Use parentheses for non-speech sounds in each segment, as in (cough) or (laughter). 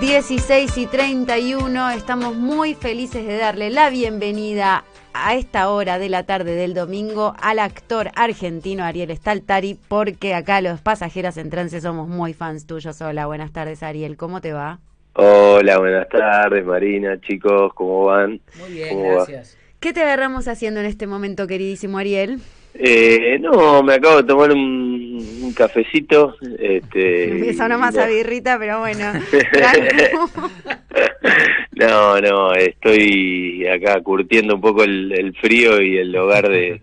16 y 31. Estamos muy felices de darle la bienvenida a esta hora de la tarde del domingo al actor argentino Ariel Staltari, porque acá los pasajeros en trance somos muy fans tuyos. Hola, buenas tardes Ariel, ¿cómo te va? Hola, buenas tardes Marina, chicos, ¿cómo van? Muy bien, gracias. ¿Qué te agarramos haciendo en este momento, queridísimo Ariel? Eh, no, me acabo de tomar un, cafecito. Este, (laughs) me suena más a birrita, pero bueno. (laughs) no, no, estoy acá curtiendo un poco el, frío y el hogar de,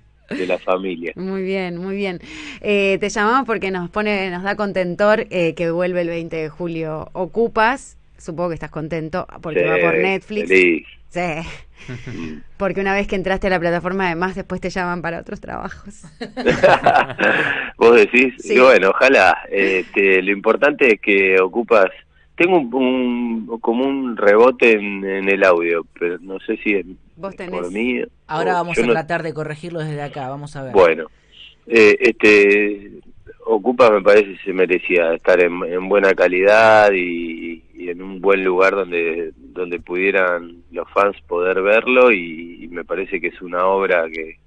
la familia. Muy bien, muy bien. Eh, te llamamos porque nos pone, nos da contentor eh, que vuelve el 20 de julio. Ocupas, supongo que estás contento porque va por Netflix. Sí. (laughs) Porque una vez que entraste a la plataforma, además, después te llaman para otros trabajos. (laughs) Vos decís, bueno, ojalá. Este, lo importante es que ocupas. Tengo un, como un rebote en, el audio, pero no sé si es por mí. Ahora vamos a tratar de corregirlo desde acá, vamos a ver. Bueno, eh, este, Ocupa me parece se merecía estar en, buena calidad y, en un buen lugar donde donde pudieran los fans poder verlo y, me parece que es una obra que,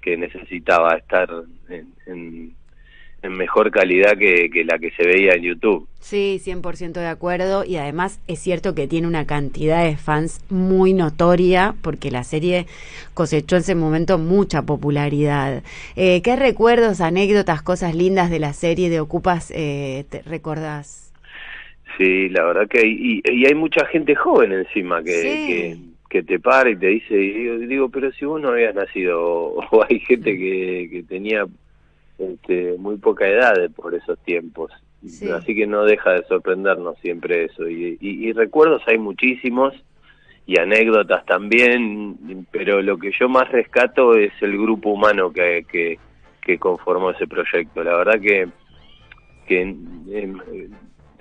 que necesitaba estar en, en mejor calidad que, la que se veía en YouTube. Sí, 100% de acuerdo y además es cierto que tiene una cantidad de fans muy notoria porque la serie cosechó en ese momento mucha popularidad. Eh, ¿Qué recuerdos, anécdotas, cosas lindas de la serie de Ocupas eh, te recordás? Sí, la verdad que hay, y, hay mucha gente joven encima que, que, te para y te dice, y digo, pero si vos no habías nacido, o, hay gente que, que tenía este, muy poca edad por esos tiempos. Así que no deja de sorprendernos siempre eso. Y, recuerdos hay muchísimos y anécdotas también, pero lo que yo más rescato es el grupo humano que, que, conformó ese proyecto. La verdad que, que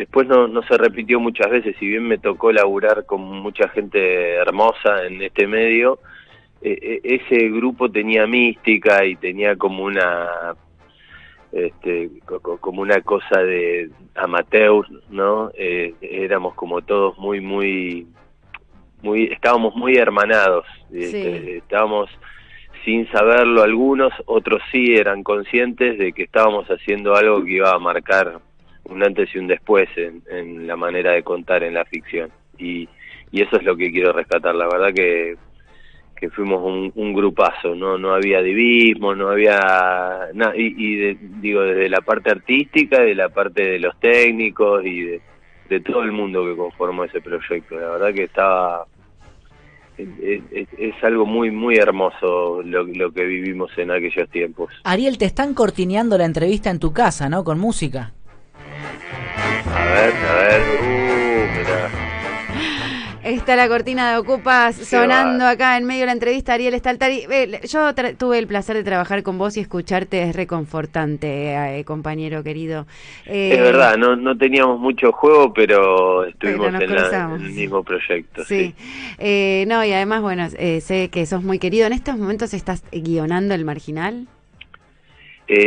después no, no se repitió muchas veces, si bien me tocó laburar con mucha gente hermosa en este medio, e, e, ese grupo tenía mística y tenía como una este, como una cosa de amateur, ¿no? Eh, éramos como todos muy, muy, muy, estábamos muy hermanados, este, estábamos sin saberlo algunos, otros sí eran conscientes de que estábamos haciendo algo que iba a marcar un antes y un después en, en la manera de contar en la ficción. Y, y eso es lo que quiero rescatar, la verdad que que fuimos un, grupazo, no no había divismo, no había nada, y, digo desde la parte artística, de la parte de los técnicos y de, todo el mundo que conformó ese proyecto. La verdad que estaba es, algo muy muy hermoso lo, que vivimos en aquellos tiempos. Ariel, te están cortineando la entrevista en tu casa, ¿no? Con música. A ver, a ver, uh, mirá. Está la cortina de Ocupas sonando acá en medio de la entrevista. Ariel Staltari. yo tuve el placer de trabajar con vos y escucharte es reconfortante, eh, compañero querido. es verdad, no, no teníamos mucho juego, pero estuvimos en, el mismo proyecto. Sí. Eh, no, y además, bueno, eh, sé que sos muy querido. ¿En estos momentos estás guionando El Marginal?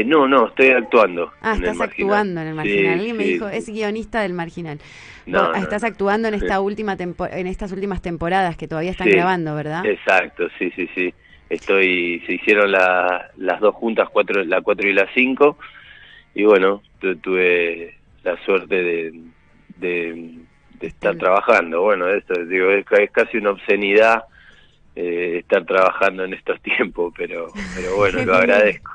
No, no, estoy actuando. Ah, estás actuando en El Marginal. Alguien me dijo, es guionista del Marginal. No, estás actuando en esta última en estas últimas temporadas que todavía están grabando, ¿verdad? Exacto, sí, sí, sí. Estoy, se hicieron las dos juntas, cuatro, la cuatro y la cinco, y bueno, tuve la suerte de, de, estar trabajando. Bueno, esto digo es, casi una obscenidad eh, estar trabajando en estos (laughs) tiempos, pero, pero bueno, lo (laughs) agradezco.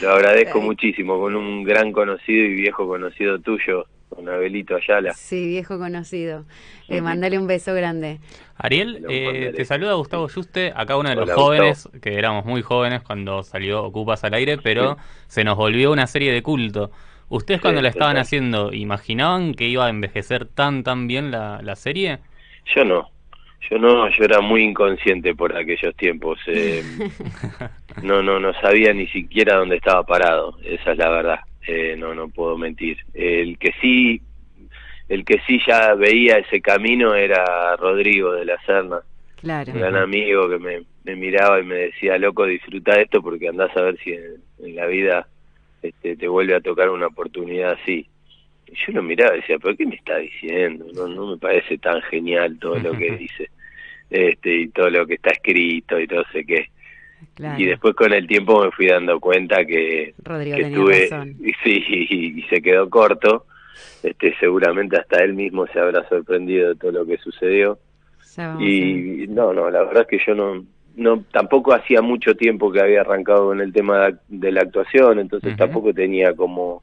Lo agradezco muchísimo con un gran conocido y viejo conocido tuyo, con Abelito Ayala. Sí, viejo conocido. Eh, mandale un beso grande. Ariel, eh, te saluda Gustavo Juste, acá uno de los jóvenes, que éramos muy jóvenes cuando salió Ocupas al aire, pero se nos volvió una serie de culto. ¿Ustedes cuando la estaban haciendo, imaginaban que iba a envejecer tan, tan bien la, la serie? Yo no. Yo no, yo era muy inconsciente por aquellos tiempos. Eh, (laughs) no, no, no sabía ni siquiera dónde estaba parado. Esa es la verdad. Eh, no, no puedo mentir. El que sí, el que sí ya veía ese camino era Rodrigo de la Serna. Claro. Un gran amigo que me, me miraba y me decía, loco, disfruta esto porque andás a ver si en, la vida este, te vuelve a tocar una oportunidad así. yo lo miraba y decía, ¿pero qué me está diciendo? No, no me parece tan genial todo lo que (laughs) dice este y todo lo que está escrito y todo sé qué. Y después con el tiempo me fui dando cuenta que, Rodrigo que estuve, (laughs) y, sí, y, se quedó corto. Este, seguramente hasta él mismo se habrá sorprendido de todo lo que sucedió. Y no, no, la verdad es que yo no, no tampoco hacía mucho tiempo que había arrancado con el tema de la actuación, entonces tampoco tenía como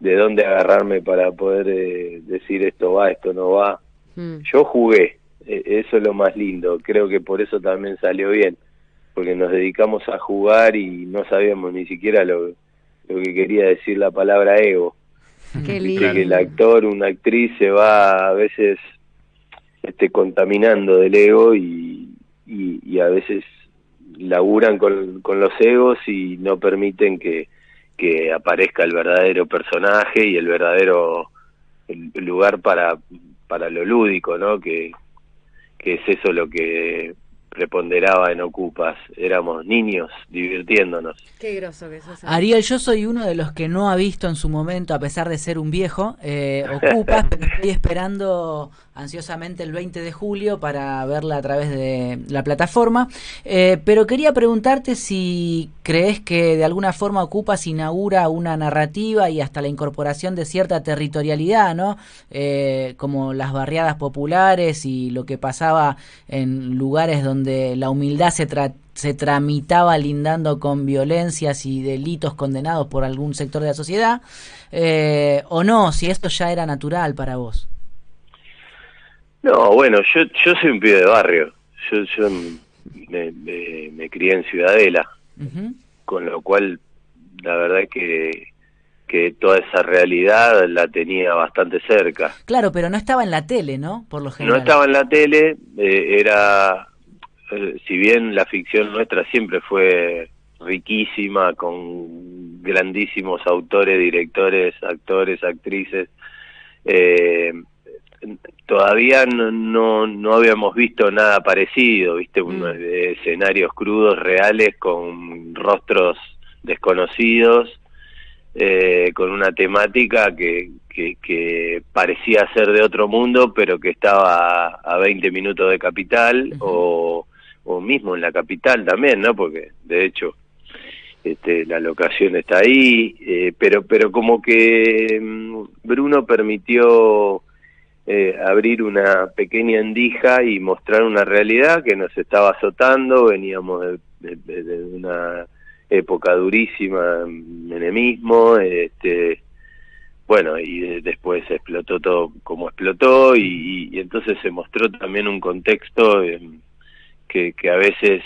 de dónde agarrarme para poder eh, decir esto va, esto no va. Mm. Yo jugué, e, eso es lo más lindo, creo que por eso también salió bien, porque nos dedicamos a jugar y no sabíamos ni siquiera lo, lo que quería decir la palabra ego. Qué lindo. Que el actor, una actriz se va a veces este, contaminando del ego y, y, a veces laburan con, con los egos y no permiten que, que aparezca el verdadero personaje y el verdadero lugar para, para lo lúdico, ¿no? Que, que es eso lo que preponderaba en Ocupas. Éramos niños divirtiéndonos. Qué groso que sos. Ariel, yo soy uno de los que no ha visto en su momento, a pesar de ser un viejo, eh, Ocupas, (laughs) pero estoy esperando ansiosamente el 20 de julio para verla a través de la plataforma. Eh, pero quería preguntarte si crees que de alguna forma Ocupas inaugura una narrativa y hasta la incorporación de cierta territorialidad, ¿no? Eh, como las barriadas populares y lo que pasaba en lugares donde la humildad se, se tramitaba lindando con violencias y delitos condenados por algún sector de la sociedad, eh, o no, si esto ya era natural para vos. No, bueno, yo, yo soy un pibe de barrio. Yo, yo me, me, crié en Ciudadela, con lo cual la verdad es que, que toda esa realidad la tenía bastante cerca. Claro, pero no estaba en la tele, ¿no? Por lo general. No estaba en la tele, eh, era, eh, si bien la ficción nuestra siempre fue riquísima, con grandísimos autores, directores, actores, actrices, eh, todavía no, no, habíamos visto nada parecido, viste, mm. unos escenarios crudos, reales, con rostros desconocidos, eh, con una temática que, que, parecía ser de otro mundo, pero que estaba a 20 minutos de capital, o, o mismo en la capital también, ¿no? Porque, de hecho, este, la locación está ahí, eh, pero, pero como que mm, Bruno permitió eh, abrir una pequeña endija y mostrar una realidad que nos estaba azotando, veníamos de, una época durísima en enemismo, este, bueno, y después explotó todo como explotó y, entonces se mostró también un contexto que, que, a veces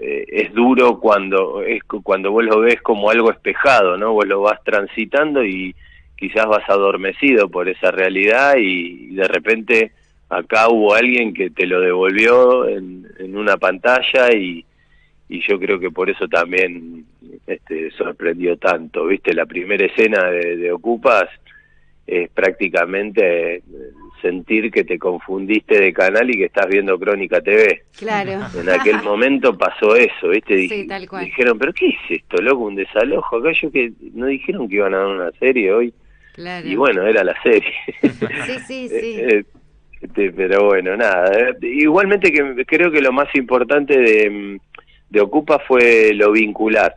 eh, es duro cuando es cuando vos lo ves como algo espejado, ¿no? Vos lo vas transitando y quizás vas adormecido por esa realidad y, de repente acá hubo alguien que te lo devolvió en, una pantalla y, y, yo creo que por eso también este, sorprendió tanto. Viste, la primera escena de, Ocupas es prácticamente sentir que te confundiste de canal y que estás viendo Crónica TV. Claro. En aquel (laughs) momento pasó eso, ¿viste? Sí, tal cual. Dijeron, ¿pero qué es esto, loco? Un desalojo. Acá yo que no dijeron que iban a dar una serie hoy. Y bueno, era la serie. (laughs) sí, sí, (laughs) sí. Eh, este, pero bueno, nada. Eh, igualmente que creo que lo más importante de, de Ocupa fue lo vincular.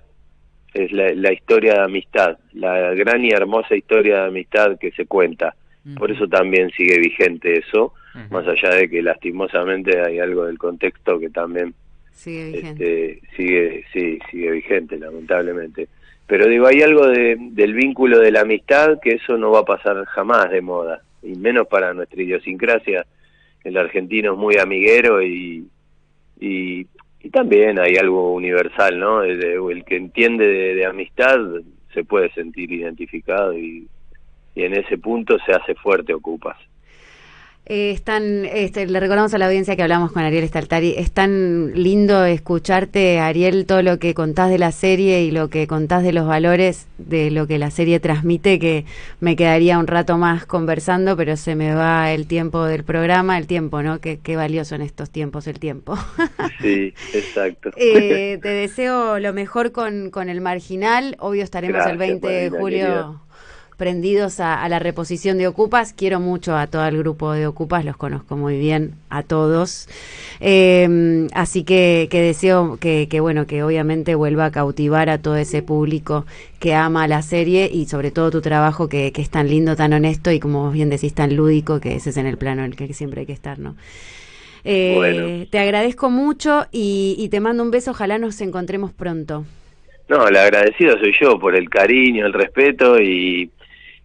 Es la, historia de amistad, la gran y hermosa historia de amistad que se cuenta. Por eso también sigue vigente eso, más allá de que lastimosamente hay algo del contexto que también sigue vigente. Este, sigue, sí, sigue vigente, lamentablemente. Pero digo, hay algo de, del vínculo de la amistad que eso no va a pasar jamás de moda, y menos para nuestra idiosincrasia. El argentino es muy amiguero y, y, también hay algo universal, ¿no? El, que entiende de, amistad se puede sentir identificado y, y en ese punto se hace fuerte Ocupas. Eh, este, le recordamos a la audiencia que hablamos con Ariel Staltari. Es tan lindo escucharte, Ariel, todo lo que contás de la serie y lo que contás de los valores de lo que la serie transmite, que me quedaría un rato más conversando, pero se me va el tiempo del programa, el tiempo, ¿no? Qué, valioso en estos tiempos el tiempo. (laughs) sí, exacto. Eh, te deseo lo mejor con, con el marginal. Obvio estaremos el 20 de julio prendidos a, la reposición de Ocupas. Quiero mucho a todo el grupo de Ocupas, los conozco muy bien a todos. Em, así que, deseo que, bueno, que obviamente vuelva a cautivar a todo ese público que ama la serie y sobre todo tu trabajo que, es tan lindo, tan honesto y como bien decís, tan lúdico, que ese es en el plano en el que siempre hay que estar, ¿no? Eh, te agradezco mucho y, y te mando un beso, ojalá nos encontremos pronto. No, el agradecido soy yo por el cariño, el respeto y,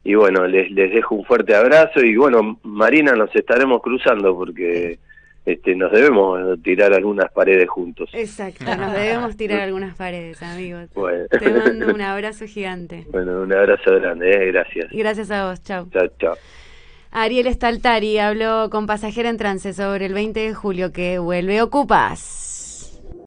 y bueno, les, les dejo un fuerte abrazo y bueno, Marina, nos estaremos cruzando porque este, nos debemos tirar algunas paredes juntos. Exacto, nos debemos tirar algunas paredes, amigos. (laughs) Te mando un abrazo gigante. Bueno, un abrazo grande, eh, gracias. Gracias a vos, chao. Chao, chao. Ariel Staltari habló con Pasajera en Trance sobre el 20 de julio que vuelve Ocupas.